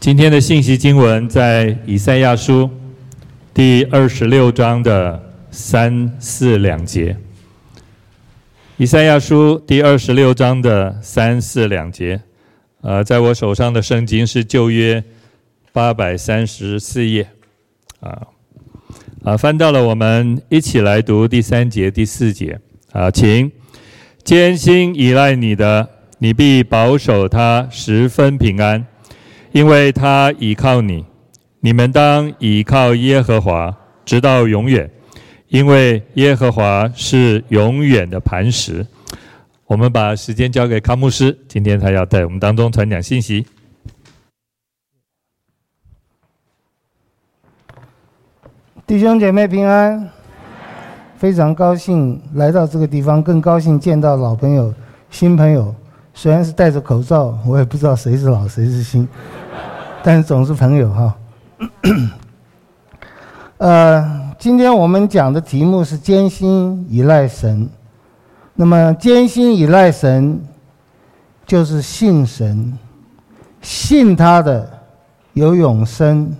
今天的信息经文在以赛亚书第二十六章的三四两节。以赛亚书第二十六章的三四两节，呃，在我手上的圣经是旧约八百三十四页，啊，啊，翻到了，我们一起来读第三节、第四节，啊，请坚心依赖你的，你必保守他十分平安。因为他倚靠你，你们当倚靠耶和华，直到永远。因为耶和华是永远的磐石。我们把时间交给康牧师，今天他要在我们当中传讲信息。弟兄姐妹平安，非常高兴来到这个地方，更高兴见到老朋友、新朋友。虽然是戴着口罩，我也不知道谁是老谁是新。但是总是朋友哈。呃，今天我们讲的题目是坚心倚赖神。那么坚心倚赖神，就是信神，信他的有永生。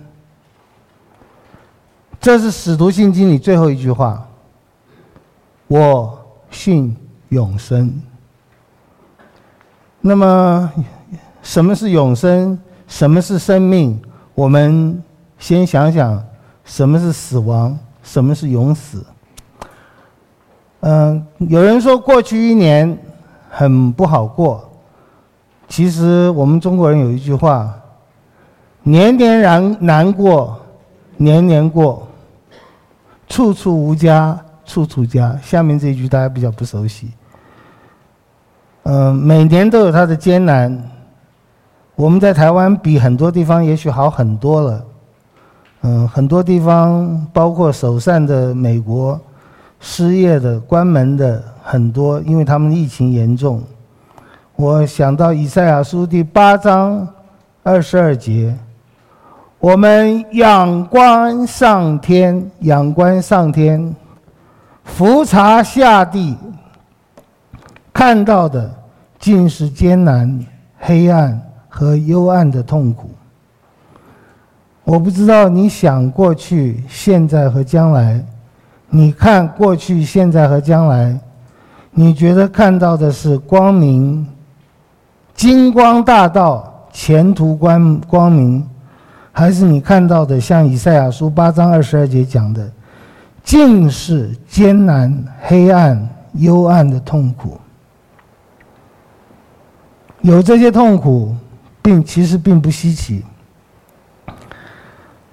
这是使徒信经里最后一句话。我信永生。那么什么是永生？什么是生命？我们先想想，什么是死亡？什么是永死？嗯，有人说过去一年很不好过。其实我们中国人有一句话：年年难难过，年年过，处处无家，处处家。下面这一句大家比较不熟悉。嗯，每年都有它的艰难。我们在台湾比很多地方也许好很多了，嗯，很多地方包括首善的美国，失业的、关门的很多，因为他们疫情严重。我想到以赛亚书第八章二十二节，我们仰观上天，仰观上天，俯察下地，看到的尽是艰难、黑暗。和幽暗的痛苦。我不知道你想过去、现在和将来，你看过去、现在和将来，你觉得看到的是光明、金光大道、前途光光明，还是你看到的像以赛亚书八章二十二节讲的，尽是艰难、黑暗、幽暗的痛苦？有这些痛苦。并其实并不稀奇。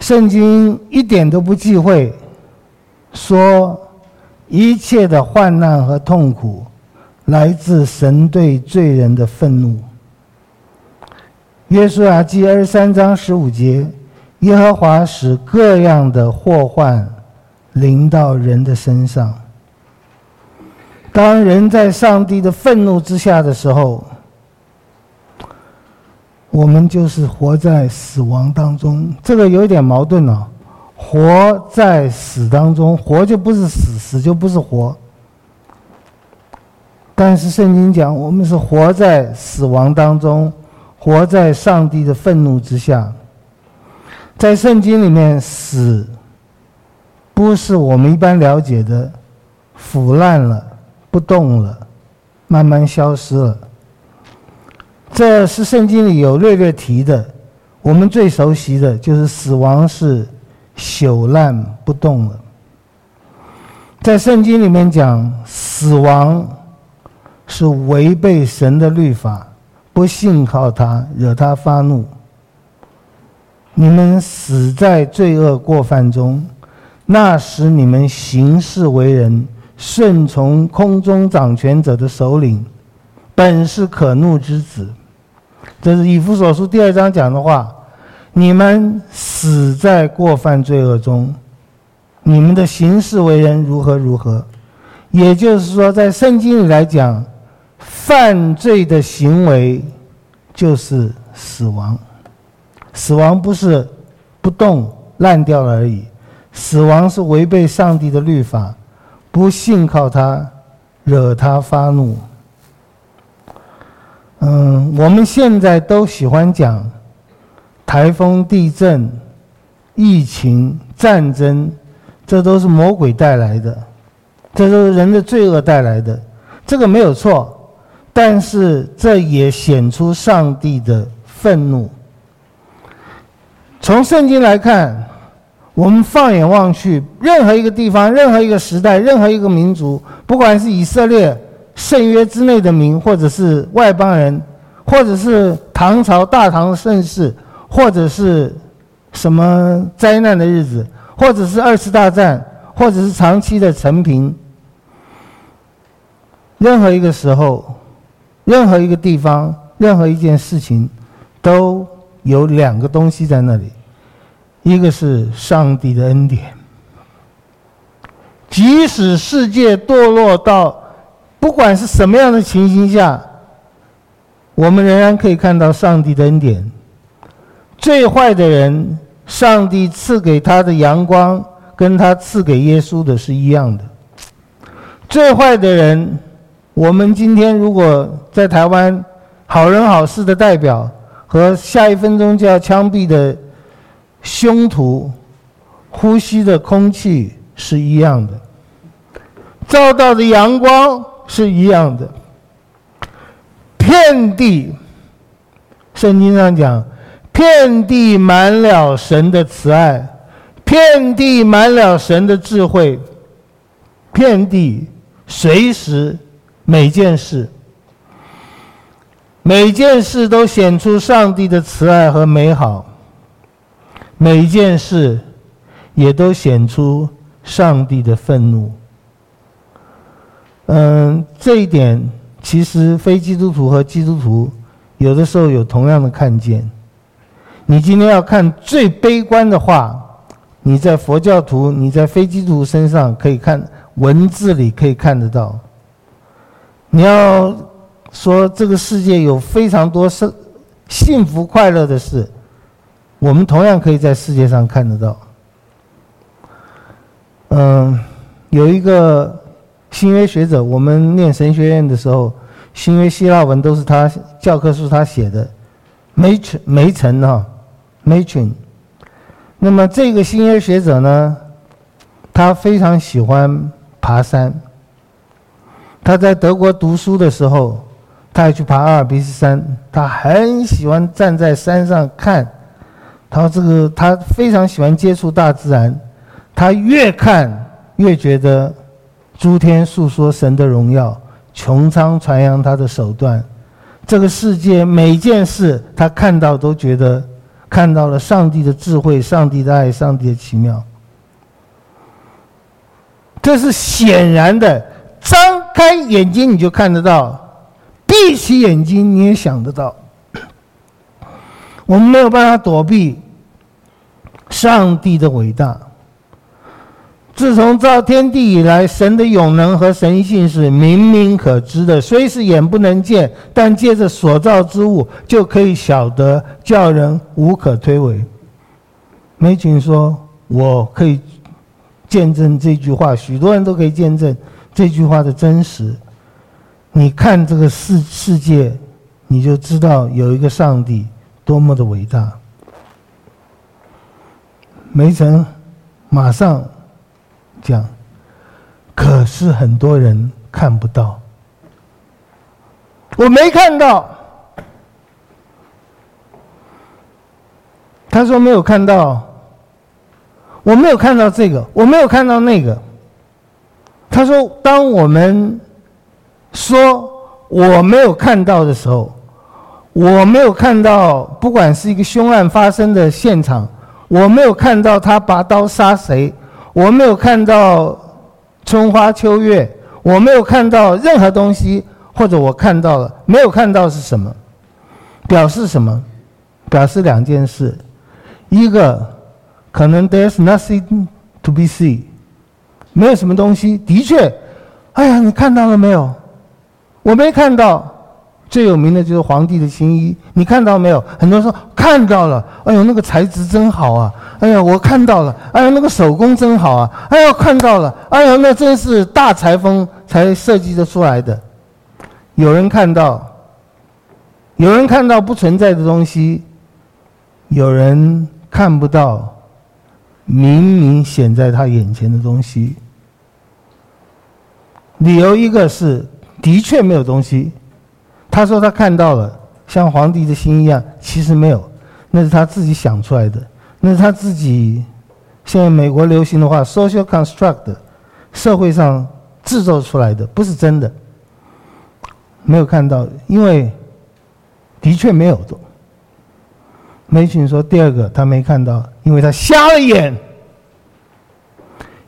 圣经一点都不忌讳说一切的患难和痛苦来自神对罪人的愤怒。约书亚记二十三章十五节，耶和华使各样的祸患临到人的身上。当人在上帝的愤怒之下的时候，我们就是活在死亡当中，这个有点矛盾哦。活在死当中，活就不是死，死就不是活。但是圣经讲，我们是活在死亡当中，活在上帝的愤怒之下。在圣经里面，死不是我们一般了解的腐烂了、不动了、慢慢消失了。这是圣经里有略略提的，我们最熟悉的就是死亡是朽烂不动了。在圣经里面讲，死亡是违背神的律法，不信靠他，惹他发怒。你们死在罪恶过犯中，那时你们行事为人，顺从空中掌权者的首领，本是可怒之子。这是以弗所书第二章讲的话，你们死在过犯罪恶中，你们的行事为人如何如何，也就是说，在圣经里来讲，犯罪的行为就是死亡，死亡不是不动烂掉了而已，死亡是违背上帝的律法，不信靠他，惹他发怒。嗯，我们现在都喜欢讲台风、地震、疫情、战争，这都是魔鬼带来的，这都是人的罪恶带来的，这个没有错。但是这也显出上帝的愤怒。从圣经来看，我们放眼望去，任何一个地方、任何一个时代、任何一个民族，不管是以色列圣约之内的民，或者是外邦人，或者是唐朝大唐盛世。或者是什么灾难的日子，或者是二次大战，或者是长期的陈平。任何一个时候，任何一个地方，任何一件事情，都有两个东西在那里，一个是上帝的恩典。即使世界堕落到不管是什么样的情形下，我们仍然可以看到上帝的恩典。最坏的人，上帝赐给他的阳光，跟他赐给耶稣的是一样的。最坏的人，我们今天如果在台湾，好人好事的代表，和下一分钟就要枪毙的凶徒，呼吸的空气是一样的，照到的阳光是一样的。遍地，圣经上讲。遍地满了神的慈爱，遍地满了神的智慧，遍地随时每件事，每件事都显出上帝的慈爱和美好，每件事也都显出上帝的愤怒。嗯，这一点其实非基督徒和基督徒有的时候有同样的看见。你今天要看最悲观的话，你在佛教徒、你在非基督徒身上可以看文字里可以看得到。你要说这个世界有非常多是幸福快乐的事，我们同样可以在世界上看得到。嗯，有一个新约学者，我们念神学院的时候，新约希腊文都是他教科书他写的，梅陈梅陈哈。梅群那么这个新约学者呢，他非常喜欢爬山。他在德国读书的时候，他还去爬阿尔卑斯山。他很喜欢站在山上看，他说这个他非常喜欢接触大自然。他越看越觉得诸天述说神的荣耀，穹苍传扬他的手段。这个世界每件事他看到都觉得。看到了上帝的智慧，上帝的爱，上帝的奇妙。这是显然的，张开眼睛你就看得到，闭起眼睛你也想得到。我们没有办法躲避上帝的伟大。自从造天地以来，神的永能和神性是明明可知的，虽是眼不能见，但借着所造之物就可以晓得，叫人无可推诿。梅群说：“我可以见证这句话，许多人都可以见证这句话的真实。你看这个世世界，你就知道有一个上帝多么的伟大。”梅城马上。讲，可是很多人看不到，我没看到。他说没有看到，我没有看到这个，我没有看到那个。他说，当我们说我没有看到的时候，我没有看到，不管是一个凶案发生的现场，我没有看到他拔刀杀谁。我没有看到春花秋月，我没有看到任何东西，或者我看到了，没有看到是什么？表示什么？表示两件事，一个可能 there's nothing to be seen，没有什么东西。的确，哎呀，你看到了没有？我没看到。最有名的就是皇帝的新衣，你看到没有？很多人说看到了，哎呦，那个材质真好啊！哎呀，我看到了，哎呀，那个手工真好啊！哎呀，看到了，哎呀，那真是大裁缝才设计的出来的。有人看到，有人看到不存在的东西，有人看不到明明显在他眼前的东西。理由一个是的确没有东西，他说他看到了，像皇帝的心一样，其实没有，那是他自己想出来的，那是他自己现在美国流行的话，social construct，社会上制造出来的，不是真的，没有看到，因为的确没有的。梅群说第二个他没看到，因为他瞎了眼，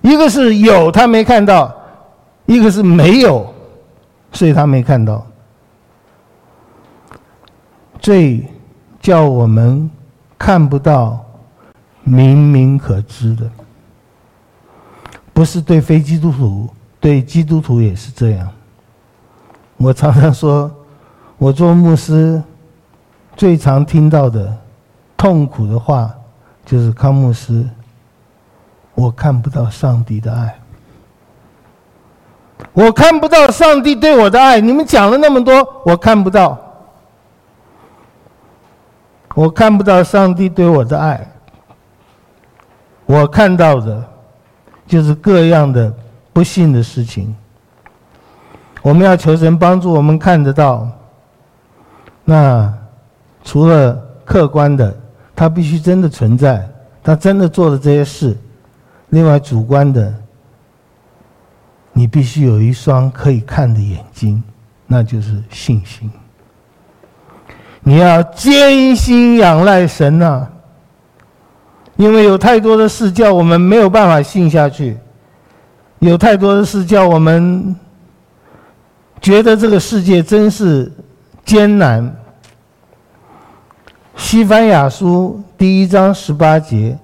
一个是有他没看到。一个是没有，所以他没看到。最叫我们看不到、明明可知的，不是对非基督徒，对基督徒也是这样。我常常说，我做牧师最常听到的痛苦的话，就是康牧师，我看不到上帝的爱。我看不到上帝对我的爱，你们讲了那么多，我看不到。我看不到上帝对我的爱，我看到的，就是各样的不幸的事情。我们要求神帮助我们看得到。那除了客观的，他必须真的存在，他真的做了这些事。另外主观的。你必须有一双可以看的眼睛，那就是信心。你要坚心仰赖神呐、因为有太多的事叫我们没有办法信下去，有太多的事叫我们觉得这个世界真是艰难。西番雅书第一章十八节：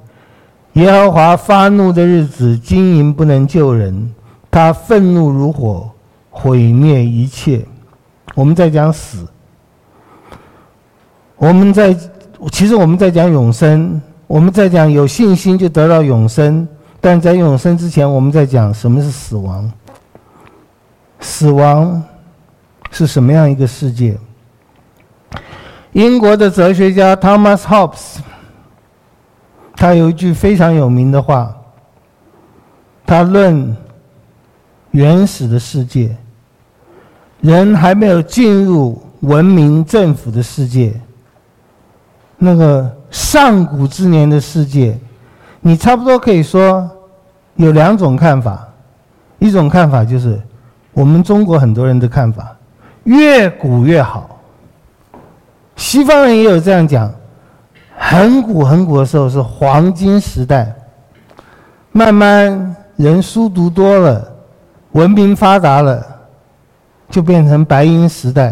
耶和华发怒的日子，金银不能救人。他愤怒如火，毁灭一切。我们在讲死，我们在其实我们在讲永生，我们在讲有信心就得到永生。但在永生之前，我们在讲什么是死亡？死亡是什么样一个世界？英国的哲学家 Thomas Hobbes，他有一句非常有名的话，他论。原始的世界，人还没有进入文明政府的世界。那个上古之年的世界，你差不多可以说有两种看法。一种看法就是我们中国很多人的看法，越古越好。西方人也有这样讲，很古很古的时候是黄金时代，慢慢人书读多了。文明发达了，就变成白银时代；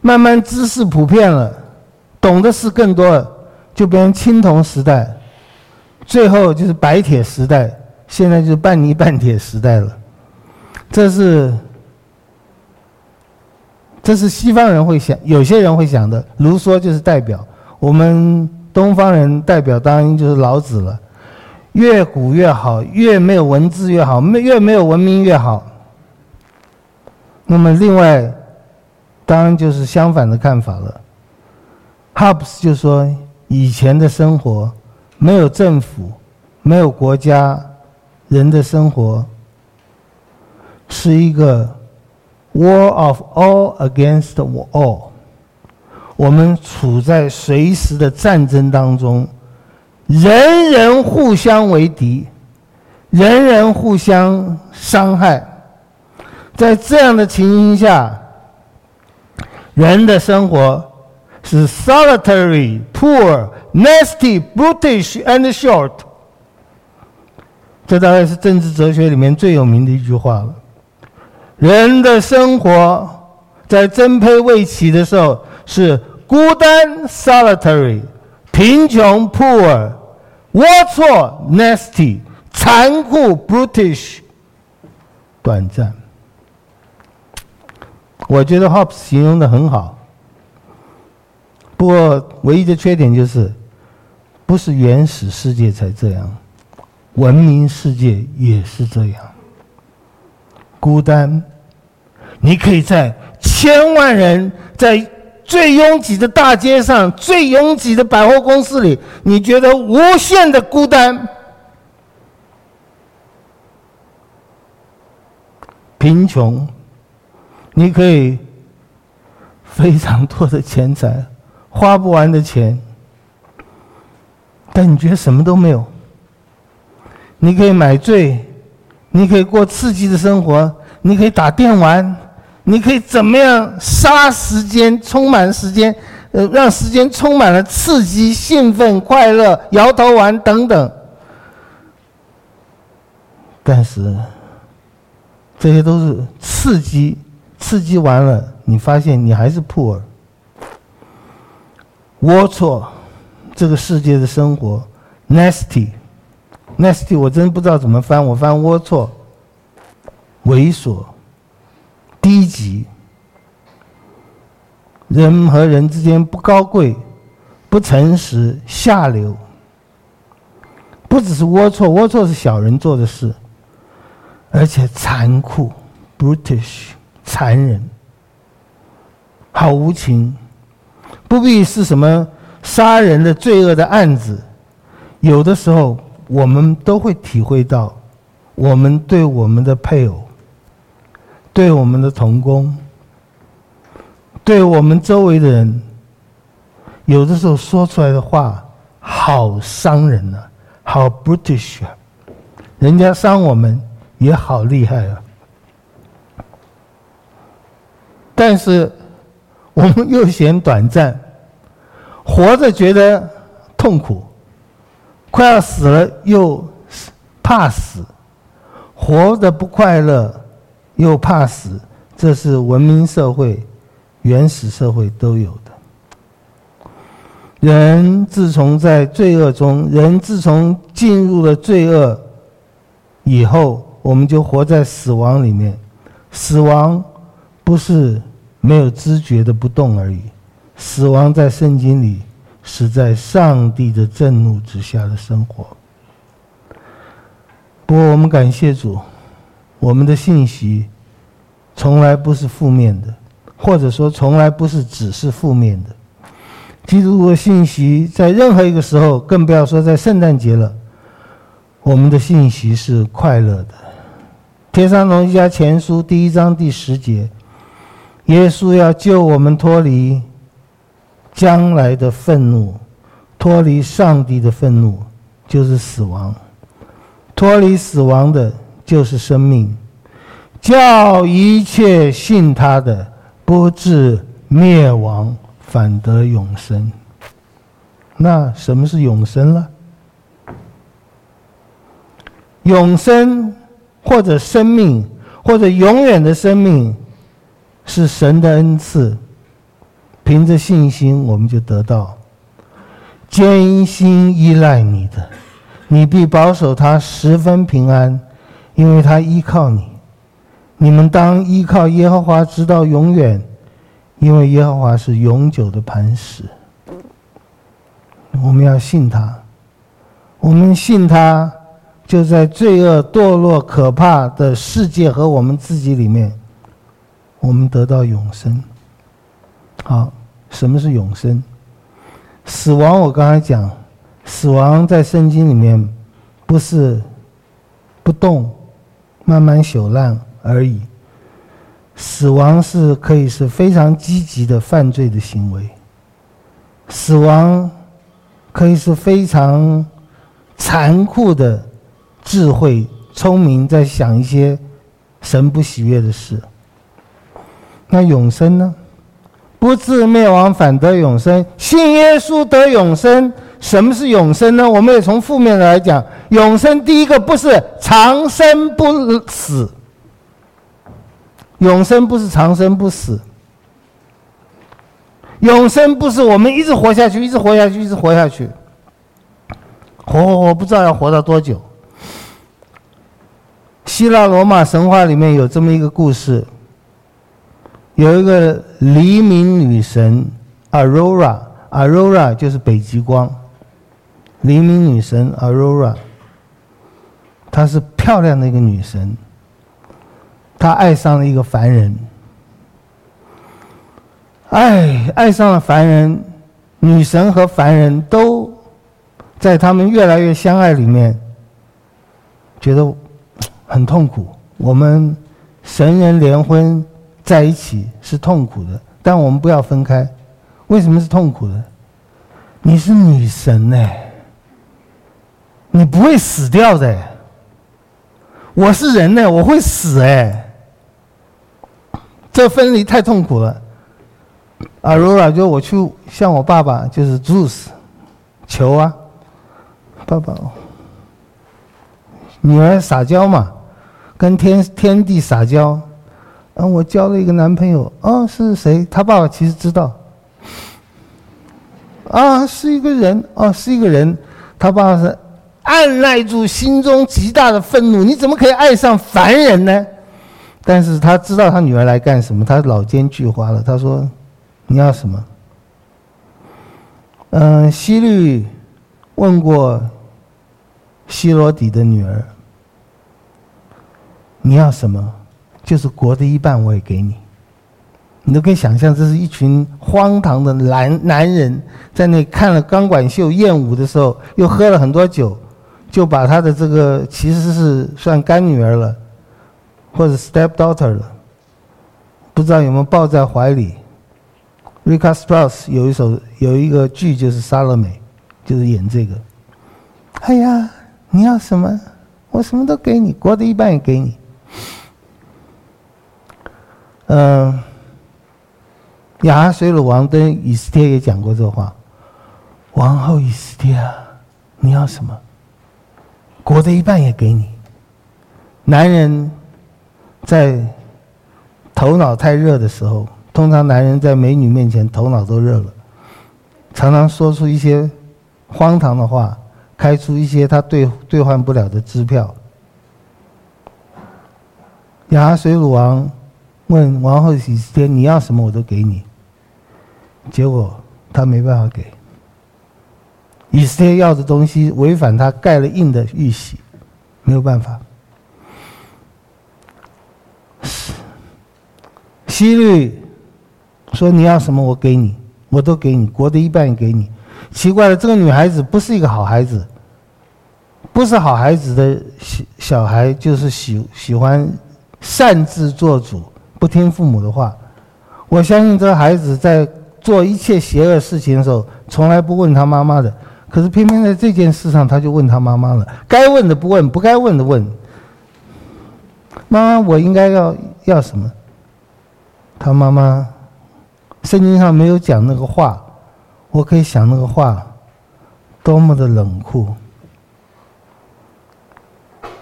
慢慢知识普遍了，懂的事更多，就变成青铜时代；最后就是白铁时代，现在就是半泥半铁时代了。这是，这是西方人会想，有些人会想的。卢梭就是代表，我们东方人代表当然就是老子了。越古越好，越没有文字越好，没越没有文明越好。那么另外，当然就是相反的看法了。哈布斯就说，以前的生活没有政府，没有国家，人的生活是一个 war of all against all。我们处在随时的战争当中。人人互相为敌，人人互相伤害，在这样的情形下，人的生活是 solitary, poor, nasty, brutish and short。这大概是政治哲学里面最有名的一句话了。人的生活在争胚未起的时候是孤单 solitary，贫穷 poor。龌龊 nasty，残酷 brutish，短暂。我觉得 Hobbes 形容的很好，不过唯一的缺点就是，不是原始世界才这样，文明世界也是这样。孤单，你可以在千万人在最拥挤的大街上，最拥挤的百货公司里，你觉得无限的孤单、贫穷，你可以非常多的钱财，花不完的钱，但你觉得什么都没有。你可以买醉，你可以过刺激的生活，你可以打电玩。你可以怎么样杀时间，充满时间，呃，让时间充满了刺激、兴奋、快乐、摇头丸等等。但是，这些都是刺激，刺激完了，你发现你还是 poor，龌龊，这个世界的生活，nasty，nasty，我真不知道怎么翻，我翻龌龊，猥琐。低级，人和人之间不高贵、不诚实、下流，不只是龌龊，龌龊是小人做的事，而且残酷、brutish、残忍，好无情。不必是什么杀人的罪恶的案子，有的时候我们都会体会到，我们对我们的配偶。对我们的同工，对我们周围的人，有的时候说出来的话好伤人啊，好 British 啊，人家伤我们也好厉害啊。但是我们又嫌短暂，活着觉得痛苦，快要死了又怕死，活着不快乐。又怕死，这是文明社会、原始社会都有的。人自从在罪恶中，人自从进入了罪恶以后，我们就活在死亡里面。死亡不是没有知觉的不动而已，死亡在圣经里是在上帝的震怒之下的生活。不过，我们感谢主。我们的信息从来不是负面的，或者说从来不是只是负面的。基督的信息在任何一个时候，更不要说在圣诞节了，我们的信息是快乐的。帖撒罗尼迦前书第一章第十节，耶稣要救我们脱离将来的愤怒，脱离上帝的愤怒，就是死亡，脱离死亡的。就是生命，叫一切信他的不至灭亡，反得永生。那什么是永生呢？永生或者生命或者永远的生命，是神的恩赐。凭着信心，我们就得到。坚心依赖你的，你必保守他十分平安。因为他依靠你，你们当依靠耶和华直到永远，因为耶和华是永久的磐石。我们要信他，我们信他，就在罪恶、堕落、可怕的世界和我们自己里面，我们得到永生。好，什么是永生？死亡，我刚才讲，死亡在圣经里面不是不动。慢慢朽烂而已。死亡是可以是非常积极的犯罪的行为。死亡可以是非常残酷的智慧、聪明，在想一些神不喜悦的事。那永生呢？不至灭亡，反得永生。信耶稣得永生。什么是永生呢？我们也从负面来讲，永生第一个不是长生不死，永生不是长生不死，永生不是我们一直活下去，一直活下去，一直活下去，活活活不知道要活到多久。希腊罗马神话里面有这么一个故事，有一个黎明女神 Aurora，Aurora 就是北极光。黎明女神 Aurora，她是漂亮的一个女神。她爱上了一个凡人，爱爱上了凡人，女神和凡人都在他们越来越相爱里面，觉得很痛苦。我们神人联婚在一起是痛苦的，但我们不要分开。为什么是痛苦的？你是女神呢，你不会死掉的。我是人呢，我会死哎！这分离太痛苦了。阿罗拉就我去向我爸爸，就是 Zeus 求啊，爸爸，女儿撒娇嘛，跟天天地撒娇。啊，我交了一个男朋友，啊，是谁？他爸爸其实知道。啊，是一个人，啊，是一个人。他爸爸是。按捺住心中极大的愤怒，你怎么可以爱上凡人呢？但是他知道他女儿来干什么，他老奸巨猾了。他说：“你要什么？”嗯，希律问过希罗底的女儿：“你要什么？就是国的一半，我也给你。”你都可以想象，这是一群荒唐的男男人在那看了钢管秀艳舞的时候，又喝了很多酒。就把他的这个其实是算干女儿了，或者 stepdaughter 了，不知道有没有抱在怀里。Rebecca Strauss 有一首有一个剧就是《莎乐美》，就是演这个。哎呀，你要什么？我什么都给你，国的一半也给你。嗯，亚哈水鲁王跟以斯帖也讲过这话。王后以斯帖啊，你要什么？国的一半也给你。男人在头脑太热的时候，通常男人在美女面前头脑都热了，常常说出一些荒唐的话，开出一些他兑兑换不了的支票。亚哈水鲁王问王后以斯帖：“你要什么我都给你。”结果他没办法给。以色列要的东西违反他盖了印的玉玺，没有办法。希律说：“你要什么，我给你，我都给你，国的一半也给你。”奇怪了，这个女孩子不是一个好孩子，不是好孩子的小小孩，就是喜喜欢擅自做主，不听父母的话。我相信这孩子在做一切邪恶事情的时候，从来不问他妈妈的。可是偏偏在这件事上，他就问他妈妈了。该问的不问，不该问的问。妈妈，我应该要要什么？他妈妈，圣经上没有讲那个话，我可以想那个话，多么的冷酷。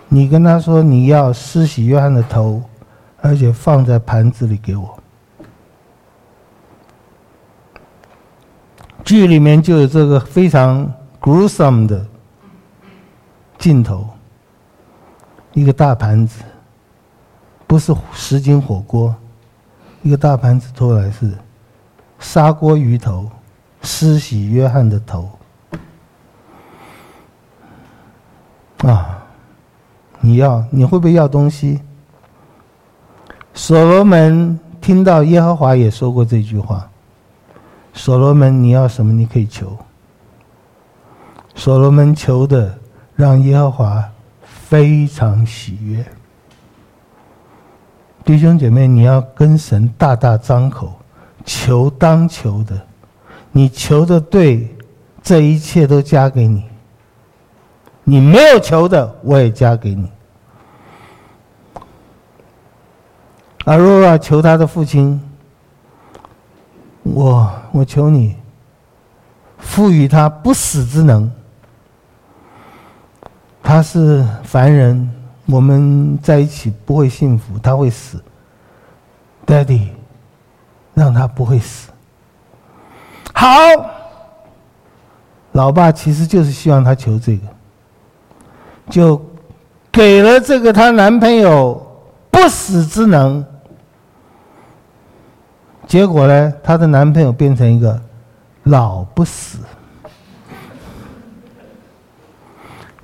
你跟他说你要施洗约翰的头，而且放在盘子里给我。剧里面就有这个非常 gruesome 的镜头，一个大盘子，不是十斤火锅，一个大盘子拖来是砂锅鱼头，施洗约翰的头，啊，你要你会不会要东西？所罗门听到耶和华也说过这句话。所罗门，你要什么？你可以求。所罗门求的，让耶和华非常喜悦。弟兄姐妹，你要跟神大大张口，求当求的，你求的对，这一切都加给你。你没有求的，我也加给你。阿若拉求他的父亲。我我求你，赋予他不死之能。他是凡人，我们在一起不会幸福，他会死。Daddy，让他不会死。好，老爸其实就是希望他求这个，就给了这个她男朋友不死之能。结果呢，她的男朋友变成一个老不死，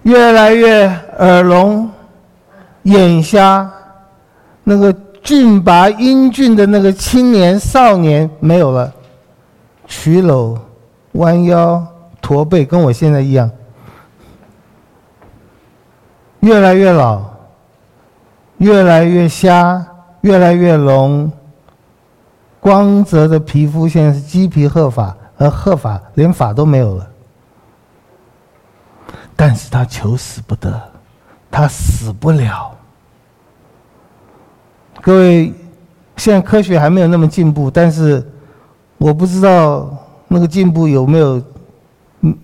越来越耳聋、眼瞎，那个俊拔英俊的那个青年少年没有了，曲僂、弯腰、驼背，跟我现在一样，越来越老，越来越瞎，越来越聋，光泽的皮肤现在是鸡皮鹤发，而鹤发连发都没有了。但是他求死不得，他死不了。各位，现在科学还没有那么进步，但是我不知道那个进步有没有，嗯，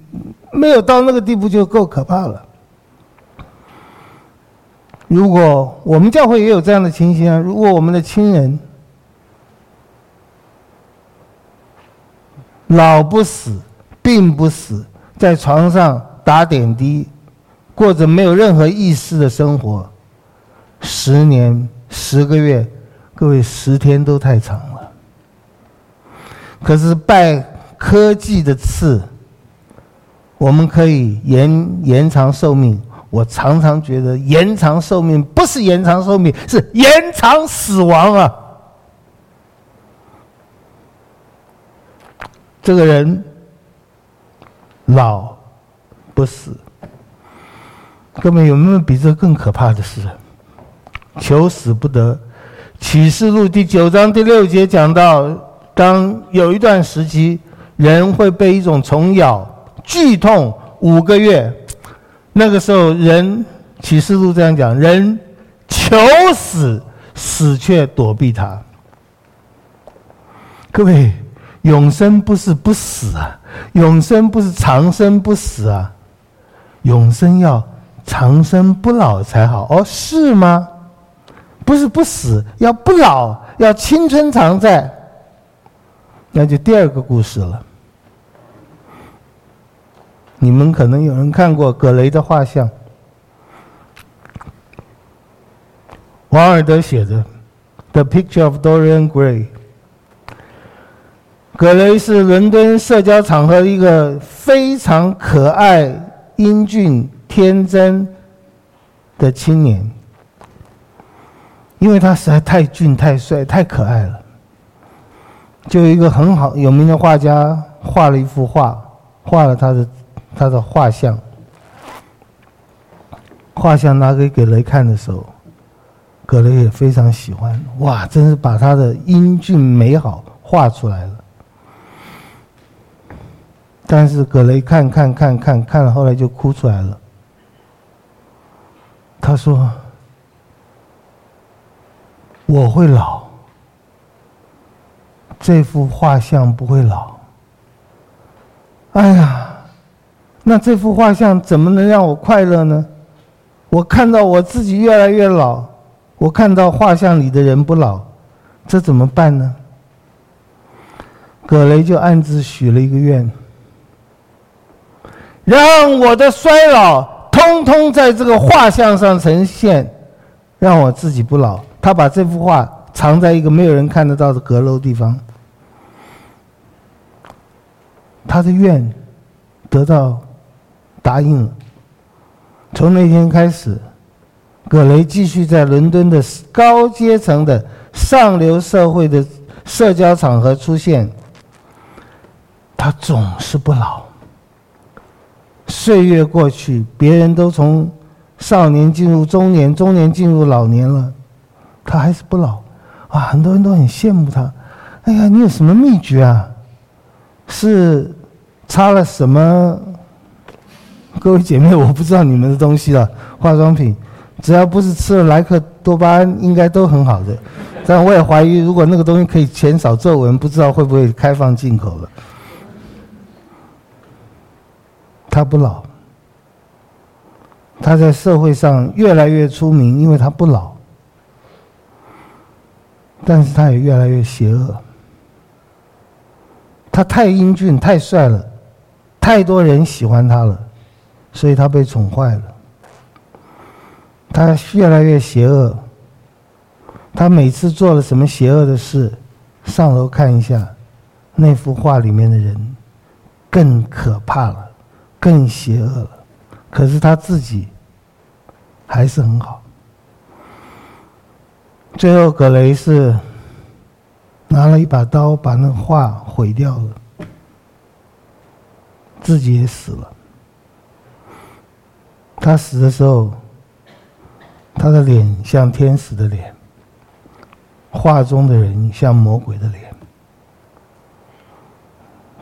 没有到那个地步就够可怕了。如果我们教会也有这样的情形啊，如果我们的亲人老不死，病不死，在床上打点滴，过着没有任何意识的生活，十年。十个月，各位十天都太长了。可是拜科技的赐，我们可以延延长寿命。我常常觉得延长寿命不是延长寿命，是延长死亡啊！这个人老不死，各位有没有比这更可怕的事？求死不得，《启示录》第九章第六节讲到，当有一段时期，人会被一种虫咬，剧痛五个月，那个时候人，《启示录》这样讲，人求死，死却躲避它。各位，永生不是不死啊，永生不是长生不死啊，永生要长生不老才好哦，是吗？不是不死，要不老，要青春常在。那就第二个故事了。你们可能有人看过葛雷的画像，王尔德写的《The Picture of Dorian Gray》。葛雷是伦敦社交场合一个非常可爱、英俊、天真的青年。因为他实在太俊、太帅、太可爱了，就有一个很好有名的画家画了一幅画，画了他的他的画像。画像拿给葛雷看的时候，葛雷也非常喜欢，哇，真是把他的英俊美好画出来了。但是葛雷看看看看看了，后来就哭出来了。他说。我会老，这幅画像不会老。哎呀，那这幅画像怎么能让我快乐呢？我看到我自己越来越老，我看到画像里的人不老，这怎么办呢？葛雷就暗自许了一个愿：让我的衰老通通在这个画像上呈现，让我自己不老。他把这幅画藏在一个没有人看得到的阁楼地方。他的愿得到答应了。从那天开始，葛雷继续在伦敦的高阶层的上流社会的社交场合出现。他总是不老。岁月过去，别人都从少年进入中年，中年进入老年了。他还是不老，啊，很多人都很羡慕他。哎呀，你有什么秘诀啊？是擦了什么？各位姐妹，我不知道你们的东西了。化妆品，只要不是吃了莱克多巴胺，应该都很好的。但我也怀疑，如果那个东西可以减少皱纹，不知道会不会开放进口了。他不老，他在社会上越来越出名，因为他不老。但是他也越来越邪恶。他太英俊、太帅了，太多人喜欢他了，所以他被宠坏了。他越来越邪恶。他每次做了什么邪恶的事，上楼看一下，那幅画里面的人更可怕了，更邪恶了。可是他自己还是很好。最后葛雷是拿了一把刀，把那画毁掉了，自己也死了。他死的时候，他的脸像天使的脸，画中的人像魔鬼的脸。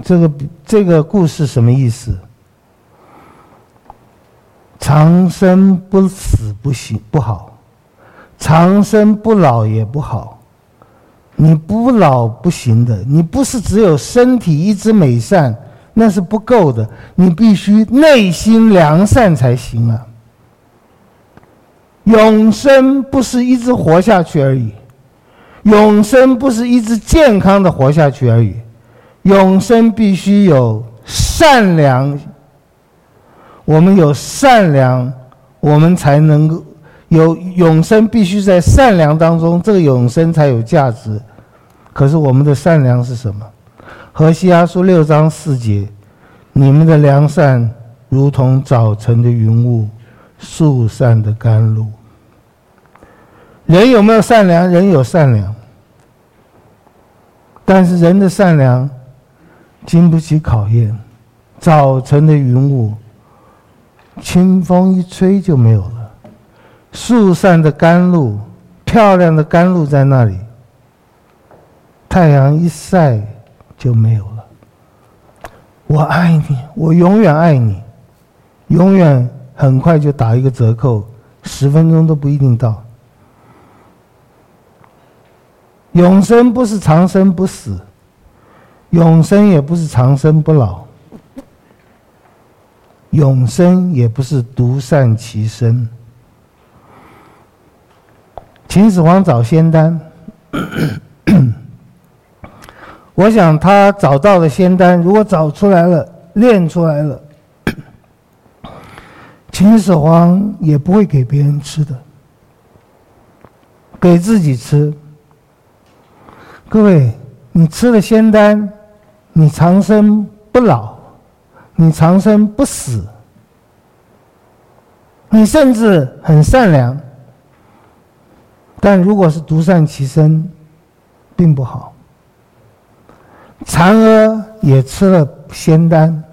这个这个故事什么意思？长生不死不行不好，长生不老也不好。你不老不行的，你不是只有身体一直美善，那是不够的，你必须内心良善才行啊。永生不是一直活下去而已，永生不是一直健康的活下去而已。永生必须有善良，我们有善良，我们才能够有永生。必须在善良当中，这个永生才有价值。可是我们的善良是什么？何西阿书六章四节：你们的良善如同早晨的云雾，速散的甘露。人有没有善良？人有善良，但是人的善良。经不起考验，早晨的云雾，清风一吹就没有了；树上的甘露，漂亮的甘露在那里，太阳一晒就没有了。我爱你，我永远爱你，永远很快就打一个折扣，十分钟都不一定到。永生不是长生不死。永生也不是长生不老，永生也不是独善其身。秦始皇找仙丹，我想他找到了仙丹，如果找出来了，炼出来了，秦始皇也不会给别人吃的，给自己吃。各位，你吃了仙丹。你长生不老，你长生不死，你甚至很善良，但如果是独善其身，并不好。嫦娥也吃了仙丹，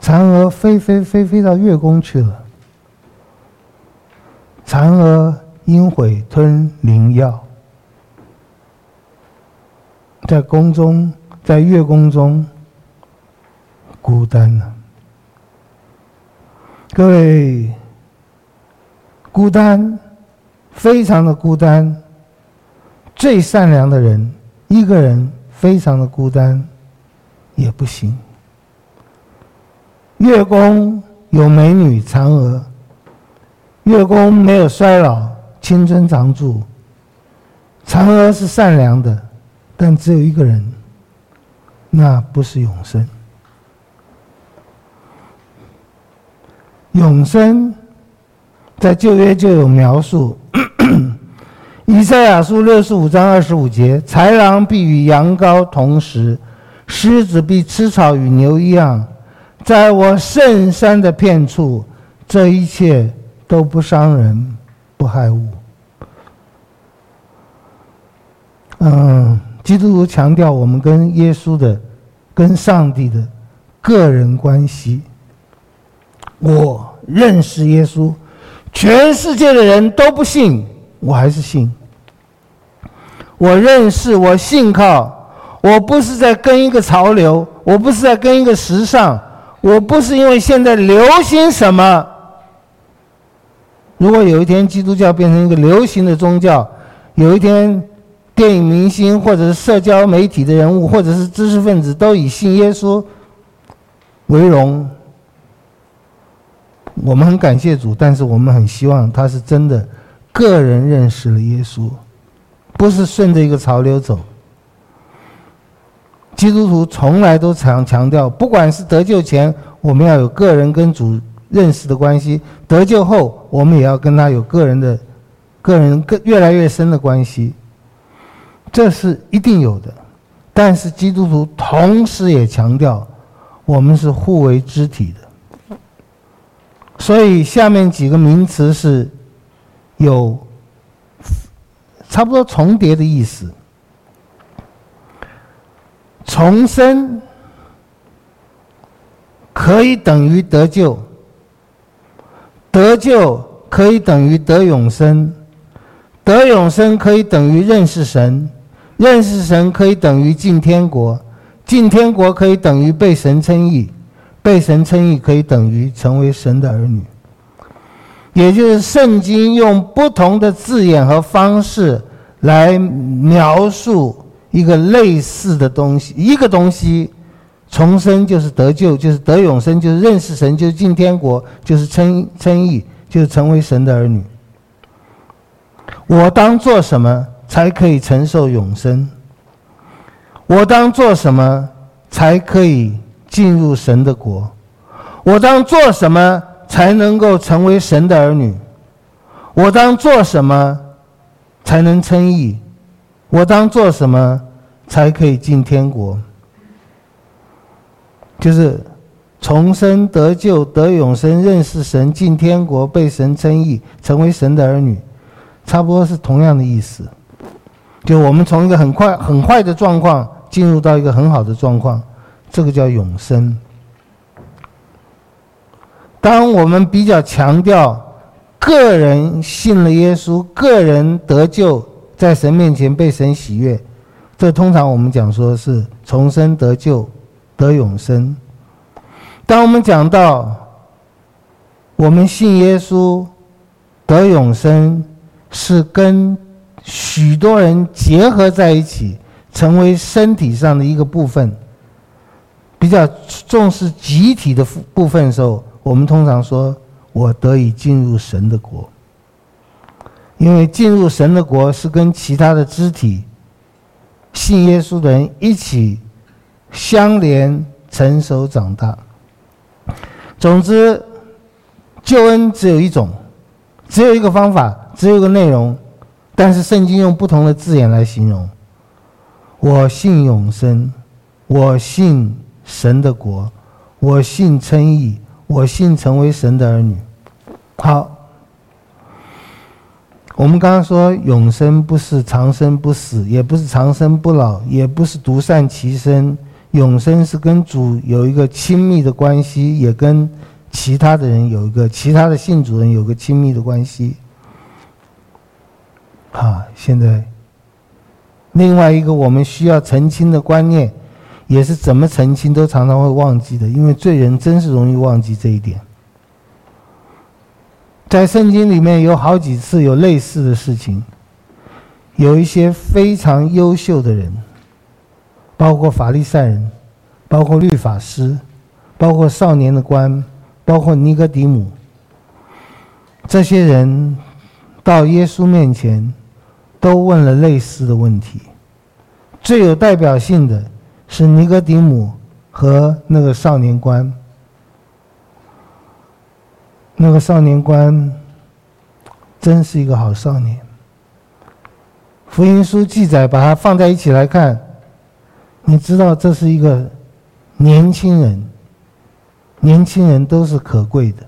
嫦娥飞飞飞飞到月宫去了。嫦娥因悔吞灵药，在宫中。在月宫中，孤单了。各位，孤单，非常的孤单。最善良的人，一个人非常的孤单，也不行。月宫有美女嫦娥，月宫没有衰老，青春常驻。嫦娥是善良的，但只有一个人。那不是永生。永生在旧约就有描述，以赛亚书六十五章二十五节：豺狼必与羊羔同食，狮子必吃草与牛一样，在我圣山的片处，这一切都不伤人，不害物。嗯。基督徒强调我们跟耶稣的、跟上帝的个人关系。我认识耶稣，全世界的人都不信，我还是信。我认识，我信靠，我不是在跟一个潮流，我不是在跟一个时尚，我不是因为现在流行什么。如果有一天基督教变成一个流行的宗教，有一天。电影明星，或者是社交媒体的人物，或者是知识分子，都以信耶稣为荣。我们很感谢主，但是我们很希望他是真的个人认识了耶稣，不是顺着一个潮流走。基督徒从来都常强调，不管是得救前，我们要有个人跟主认识的关系；得救后，我们也要跟他有个人的、个人更越来越深的关系。这是一定有的，但是基督徒同时也强调，我们是互为肢体的。所以下面几个名词是有差不多重叠的意思。重生可以等于得救，得救可以等于得永生，得永生可以等于认识神，认识神可以等于进天国，进天国可以等于被神称义，被神称义可以等于成为神的儿女。也就是圣经用不同的字眼和方式来描述。一个类似的东西，一个东西，重生就是得救，就是得永生，就是认识神，就是进天国，就是称称义，就是成为神的儿女。我当做什么才可以承受永生？我当做什么才可以进入神的国？我当做什么才能够成为神的儿女？我当做什么才能称义？我当做什么才可以进天国？就是重生、得救、得永生、认识神、进天国、被神称义、成为神的儿女，差不多是同样的意思。就我们从一个很快、很坏的状况进入到一个很好的状况，这个叫永生。当我们比较强调个人信了耶稣，个人得救。在神面前被神喜悦，这通常我们讲说是重生得救得永生。当我们讲到我们信耶稣得永生，是跟许多人结合在一起，成为身体上的一个部分，比较重视集体的部分的时候，我们通常说我得以进入神的国。因为进入神的国是跟其他的肢体信耶稣的人一起相连成熟长大。总之，救恩只有一种，只有一个方法，只有一个内容，但是圣经用不同的字眼来形容。我信永生，我信神的国，我信称义，我信成为神的儿女。好。我们刚刚说，永生不是长生不死，也不是长生不老，也不是独善其身。永生是跟主有一个亲密的关系，也跟其他的人有一个其他的信主人有个亲密的关系。啊，现在另外一个我们需要澄清的观念，也是怎么澄清都常常会忘记的，因为罪人真是容易忘记这一点。在圣经里面有好几次有类似的事情，有一些非常优秀的人，包括法利赛人，包括律法师，包括少年的官，包括尼哥底母，这些人到耶稣面前，都问了类似的问题。最有代表性的是尼哥底母和那个少年官。那个少年官真是一个好少年。福音书记载，把它放在一起来看，你知道这是一个年轻人。年轻人都是可贵的，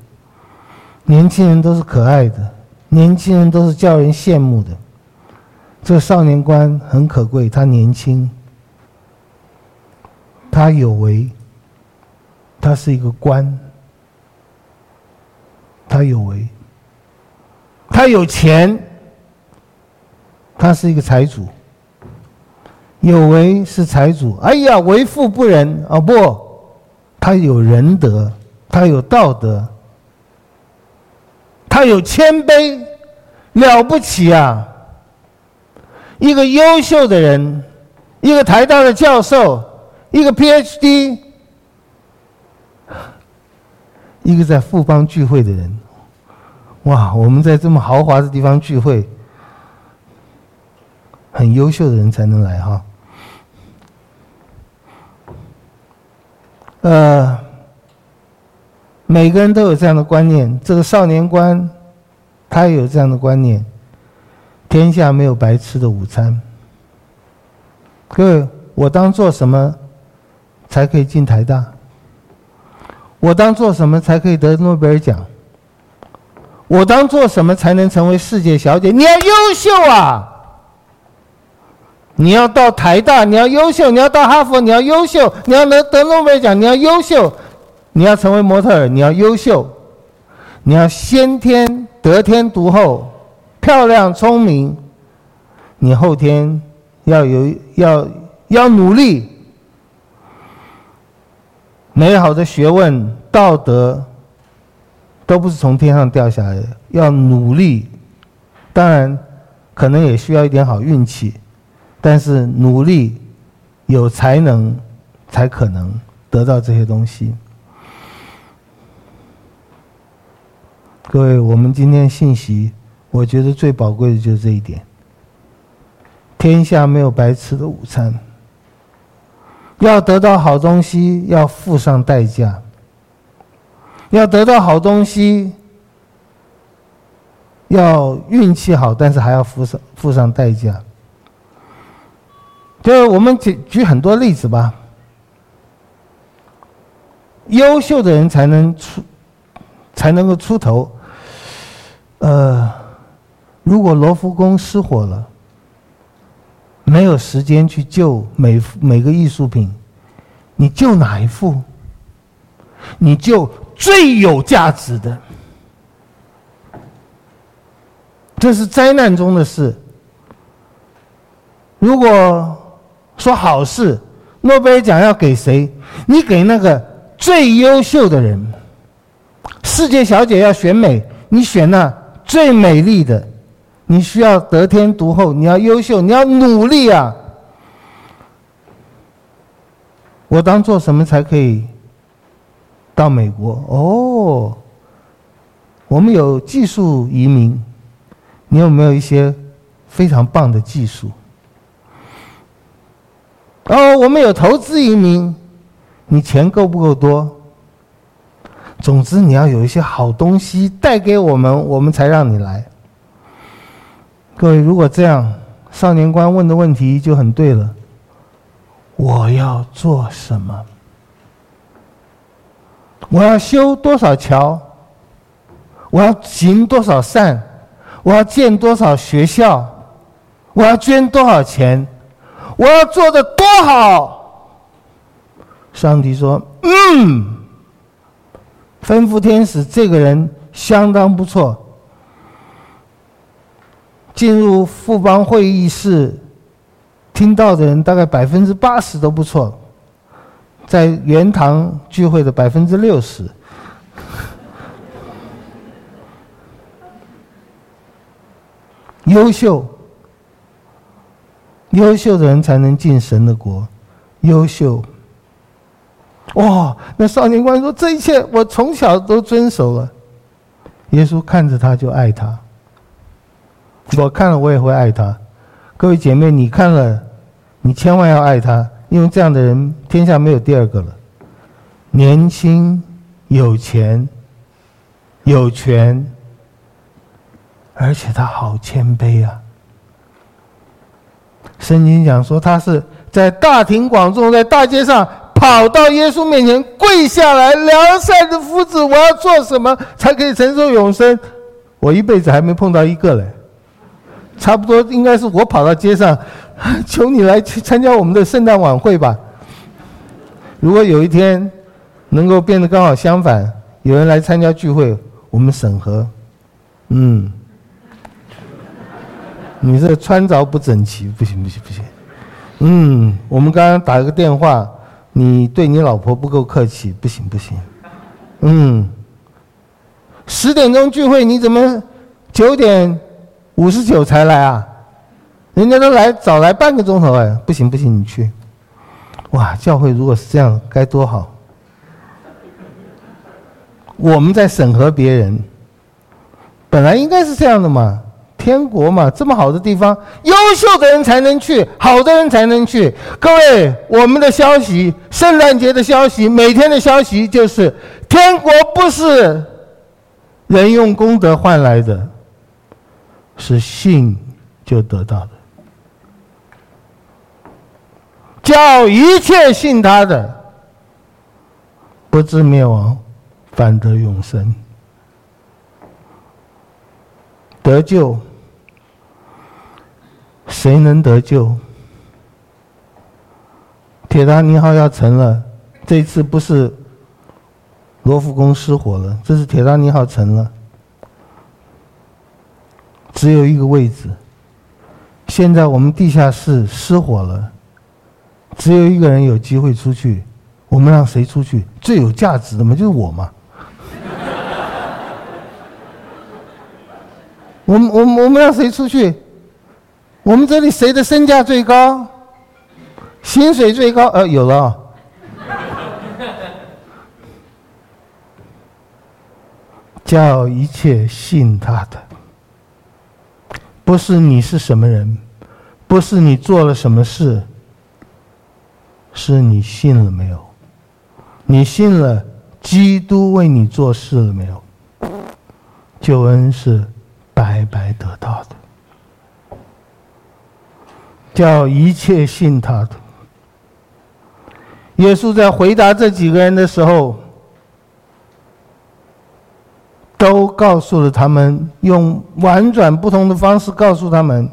年轻人都是可爱的，年轻人都是叫人羡慕的。这少年官很可贵，他年轻，他有为，他是一个官。他有为，他有钱，他是一个财主。有为是财主，哎呀，为富不仁哦，不，他有仁德，他有道德，他有谦卑，了不起啊！一个优秀的人，一个台大的教授，一个 PhD。一个在富邦聚会的人，哇！我们在这么豪华的地方聚会，很优秀的人才能来哈。呃，每个人都有这样的观念。这个少年观，他也有这样的观念：天下没有白吃的午餐。各位，我当做什么才可以进台大？我当做什么才可以得诺贝尔奖？我当做什么才能成为世界小姐？你要优秀啊！你要到台大，你要优秀；你要到哈佛，你要优秀；你要能得诺贝尔奖，你要优秀；你要成为模特儿，你要优秀；你要先天得天独厚，漂亮聪明；你后天要有要要努力，美好的学问、道德都不是从天上掉下来的，要努力。当然，可能也需要一点好运气。但是努力、有才能，才可能得到这些东西。各位，我们今天信息，我觉得最宝贵的就是这一点：天下没有白吃的午餐。要得到好东西，要付上代价。要得到好东西，要运气好，但是还要付上付上代价。就我们举举很多例子吧。优秀的人才能出，才能够出头。呃，如果罗浮宫失火了，没有时间去救每每个艺术品，你救哪一幅？你救最有价值的。这是灾难中的事。如果说好事，诺贝尔奖要给谁？你给那个最优秀的人。世界小姐要选美，你选那最美丽的。你需要得天独厚，你要优秀，你要努力啊！我当做什么才可以到美国？哦，我们有技术移民，你有没有一些非常棒的技术？哦，我们有投资移民，你钱够不够多？总之，你要有一些好东西带给我们，我们才让你来。各位，如果这样，少年官问的问题就很对了：我要做什么？我要修多少桥？我要行多少善？我要建多少学校？我要捐多少钱？我要做的多好！上帝说：“嗯，吩咐天使，这个人相当不错。进入富邦会议室听到的人，大概百分之八十都不错，在圆堂聚会的百分之六十，优秀。”优秀的人才能进神的国，优秀。哇！那少年官说：“这一切我从小都遵守了。”耶稣看着他就爱他。我看了我也会爱他。各位姐妹，你看了，你千万要爱他，因为这样的人天下没有第二个了。年轻、有钱、有权，而且他好谦卑啊。圣经讲说，他是在大庭广众，在大街上跑到耶稣面前跪下来，良善的夫子，我要做什么才可以承受永生？我一辈子还没碰到一个嘞，差不多应该是我跑到街上，求你来去参加我们的圣诞晚会吧。如果有一天能够变得刚好相反，有人来参加聚会，我们审核，嗯。你这穿着不整齐，不行不行不行。嗯，我们刚刚打了个电话，你对你老婆不够客气，不行不行。嗯，十点钟聚会，你怎么九点五十九才来啊？人家都来早来半个钟头哎，不行不行，你去。哇，教会如果是这样，该多好。我们在审核别人，本来应该是这样的嘛。天国嘛，这么好的地方，优秀的人才能去，好的人才能去。各位，我们的消息，圣诞节的消息，每天的消息就是，天国不是人用功德换来的，是信就得到的。叫一切信他的，不至灭亡，反得永生，得救。谁能得救？铁达尼号要沉了，这次不是罗浮宫失火了，这是铁达尼号沉了，只有一个位置。现在我们地下室失火了，只有一个人有机会出去，我们让谁出去？最有价值的嘛，就是我嘛。我们我们我们让谁出去？我们这里谁的身价最高？薪水最高？呃，有了。叫一切信他的，不是你是什么人，不是你做了什么事，是你信了没有？你信了基督为你做事了没有？救恩是白白得到的，叫一切信他的。耶稣在回答这几个人的时候，都告诉了他们，用婉转不同的方式告诉他们：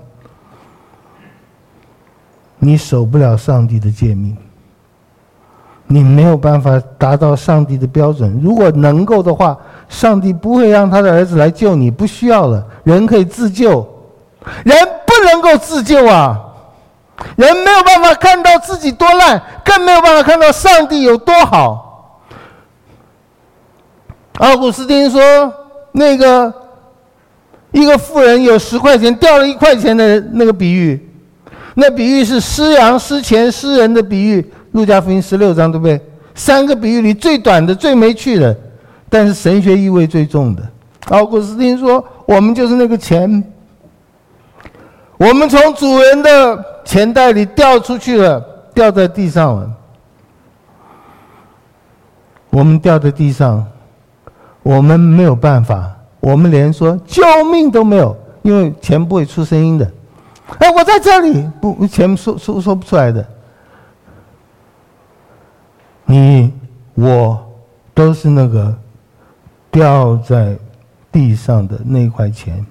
你守不了上帝的诫命，你没有办法达到上帝的标准。如果能够的话，上帝不会让他的儿子来救你，不需要了。人可以自救，人不能够自救啊！人没有办法看到自己多烂，更没有办法看到上帝有多好。奥古斯丁说：“那个一个富人有十块钱，掉了一块钱的那个比喻，那比喻是失羊、失钱、失人的比喻。路加福音十六章，对不对？三个比喻里最短的、最没趣的，但是神学意味最重的。奥古斯丁说：我们就是那个钱，我们从主人的。”钱袋里掉出去了，掉在地上了。我们掉在地上，我们没有办法，我们连说救命都没有，因为钱不会出声音的。哎，我在这里，不，钱说说说不出来的。你我都是那个掉在地上的那块钱。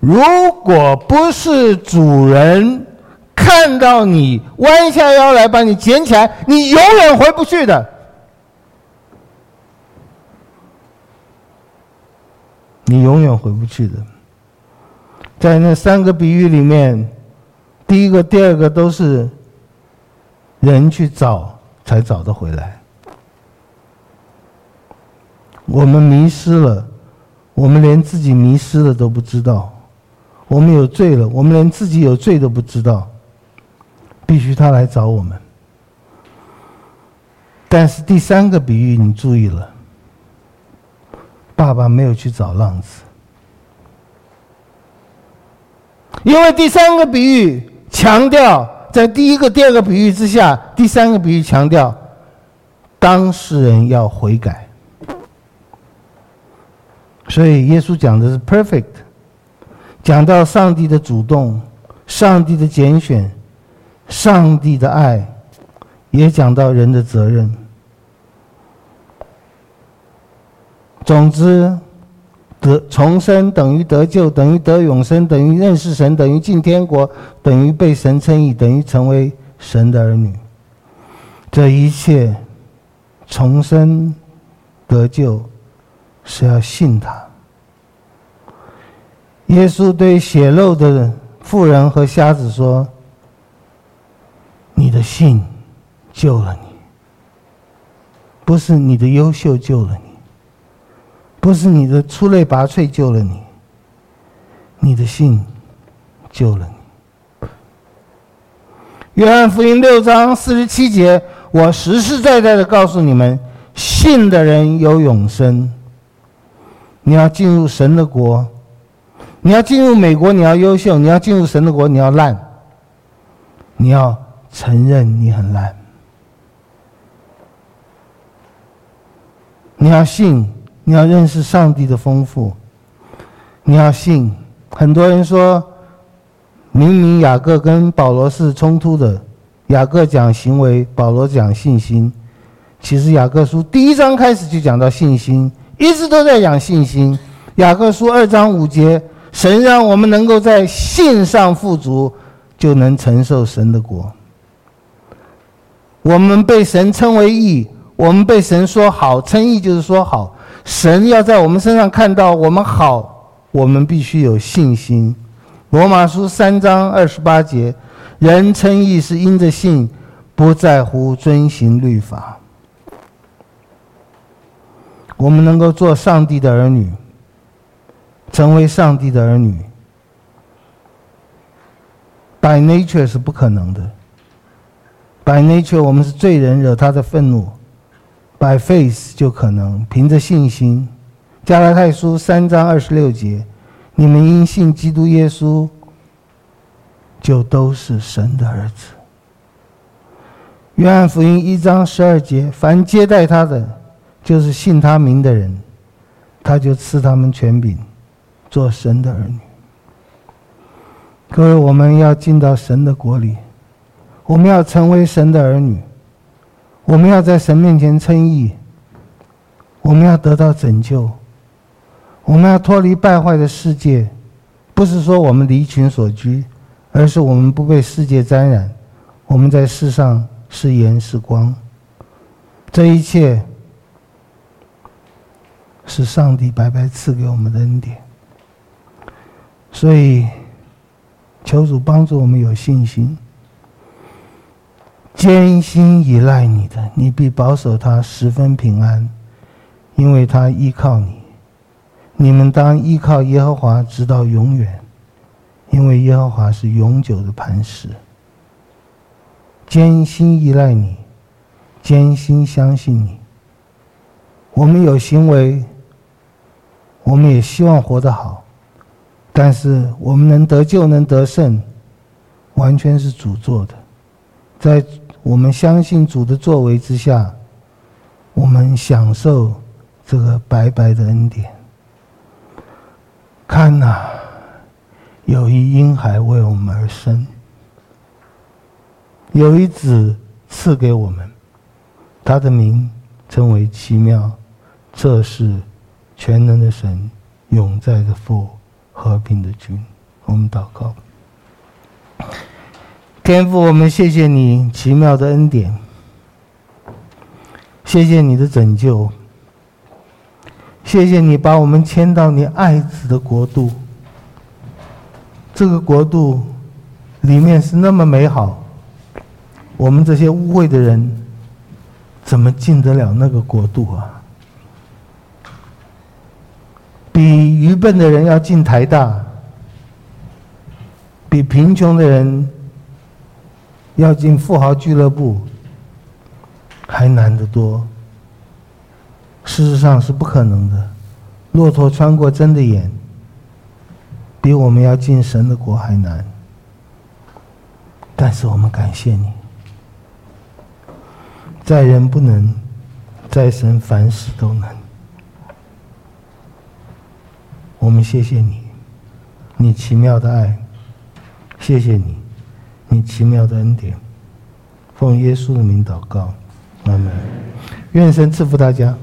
如果不是主人看到你弯下腰来把你捡起来，你永远回不去的。你永远回不去的。在那三个比喻里面，第一个、第二个都是人去找才找得回来。我们迷失了，我们连自己迷失了都不知道。我们有罪了，我们连自己有罪都不知道，必须他来找我们。但是第三个比喻你注意了，爸爸没有去找浪子，因为第三个比喻强调，在第一个、第二个比喻之下，第三个比喻强调当事人要悔改，所以耶稣讲的是 perfect。讲到上帝的主动，上帝的拣选，上帝的爱，也讲到人的责任。总之，得重生等于得救，等于得永生，等于认识神，等于进天国，等于被神称义，等于成为神的儿女。这一切，重生得救，是要信他。耶稣对血肉的妇人和瞎子说：“你的信救了你，不是你的优秀救了你，不是你的出类拔萃救了你，你的信救了你。”约翰福音六章四十七节，我实实在在的告诉你们：信的人有永生。你要进入神的国。你要进入美国，你要优秀；你要进入神的国，你要烂。你要承认你很烂。你要信，你要认识上帝的丰富。你要信，很多人说，明明雅各跟保罗是冲突的，雅各讲行为，保罗讲信心。其实雅各书第一章开始就讲到信心，一直都在讲信心。雅各书二章五节。神让我们能够在信上富足，就能承受神的国。我们被神称为义，我们被神说好，称义就是说好。神要在我们身上看到我们好，我们必须有信心。罗马书三章二十八节，人称义是因着信，不在乎遵行律法。我们能够做上帝的儿女，成为上帝的儿女，by nature 是不可能的。by nature 我们是罪人，惹他的愤怒；by faith 就可能，凭着信心。加拉太书三章二十六节，你们因信基督耶稣，就都是神的儿子。约翰福音一章十二节，凡接待他的。就是信他名的人，他就赐他们权柄，做神的儿女。各位，我们要进到神的国里，我们要成为神的儿女，我们要在神面前称义，我们要得到拯救，我们要脱离败坏的世界。不是说我们离群索居，而是我们不被世界沾染，我们在世上是盐是光。这一切。是上帝白白赐给我们的恩典，所以求主帮助我们有信心，坚心依赖你的，你必保守他十分平安，因为他依靠你。你们当依靠耶和华直到永远，因为耶和华是永久的磐石。坚心依赖你，坚心相信你。我们有行为。我们也希望活得好，但是我们能得救、能得胜，完全是主做的。在我们相信主的作为之下，我们享受这个白白的恩典。看呐、有一婴孩为我们而生，有一子赐给我们，他的名称为奇妙，这是。全能的神，永在的父，和平的君，我们祷告。天父，我们谢谢你奇妙的恩典，谢谢你的拯救，谢谢你把我们迁到你爱子的国度。这个国度里面是那么美好，我们这些污秽的人，怎么进得了那个国度啊？比愚笨的人要进台大，比贫穷的人要进富豪俱乐部，还难得多。事实上是不可能的。骆驼穿过针的眼，比我们要进神的国还难。但是我们感谢你，在人不能，在神凡事都能。我们谢谢你，你奇妙的爱，谢谢你，你奇妙的恩典，奉耶稣的名祷告，阿门。愿神赐福大家。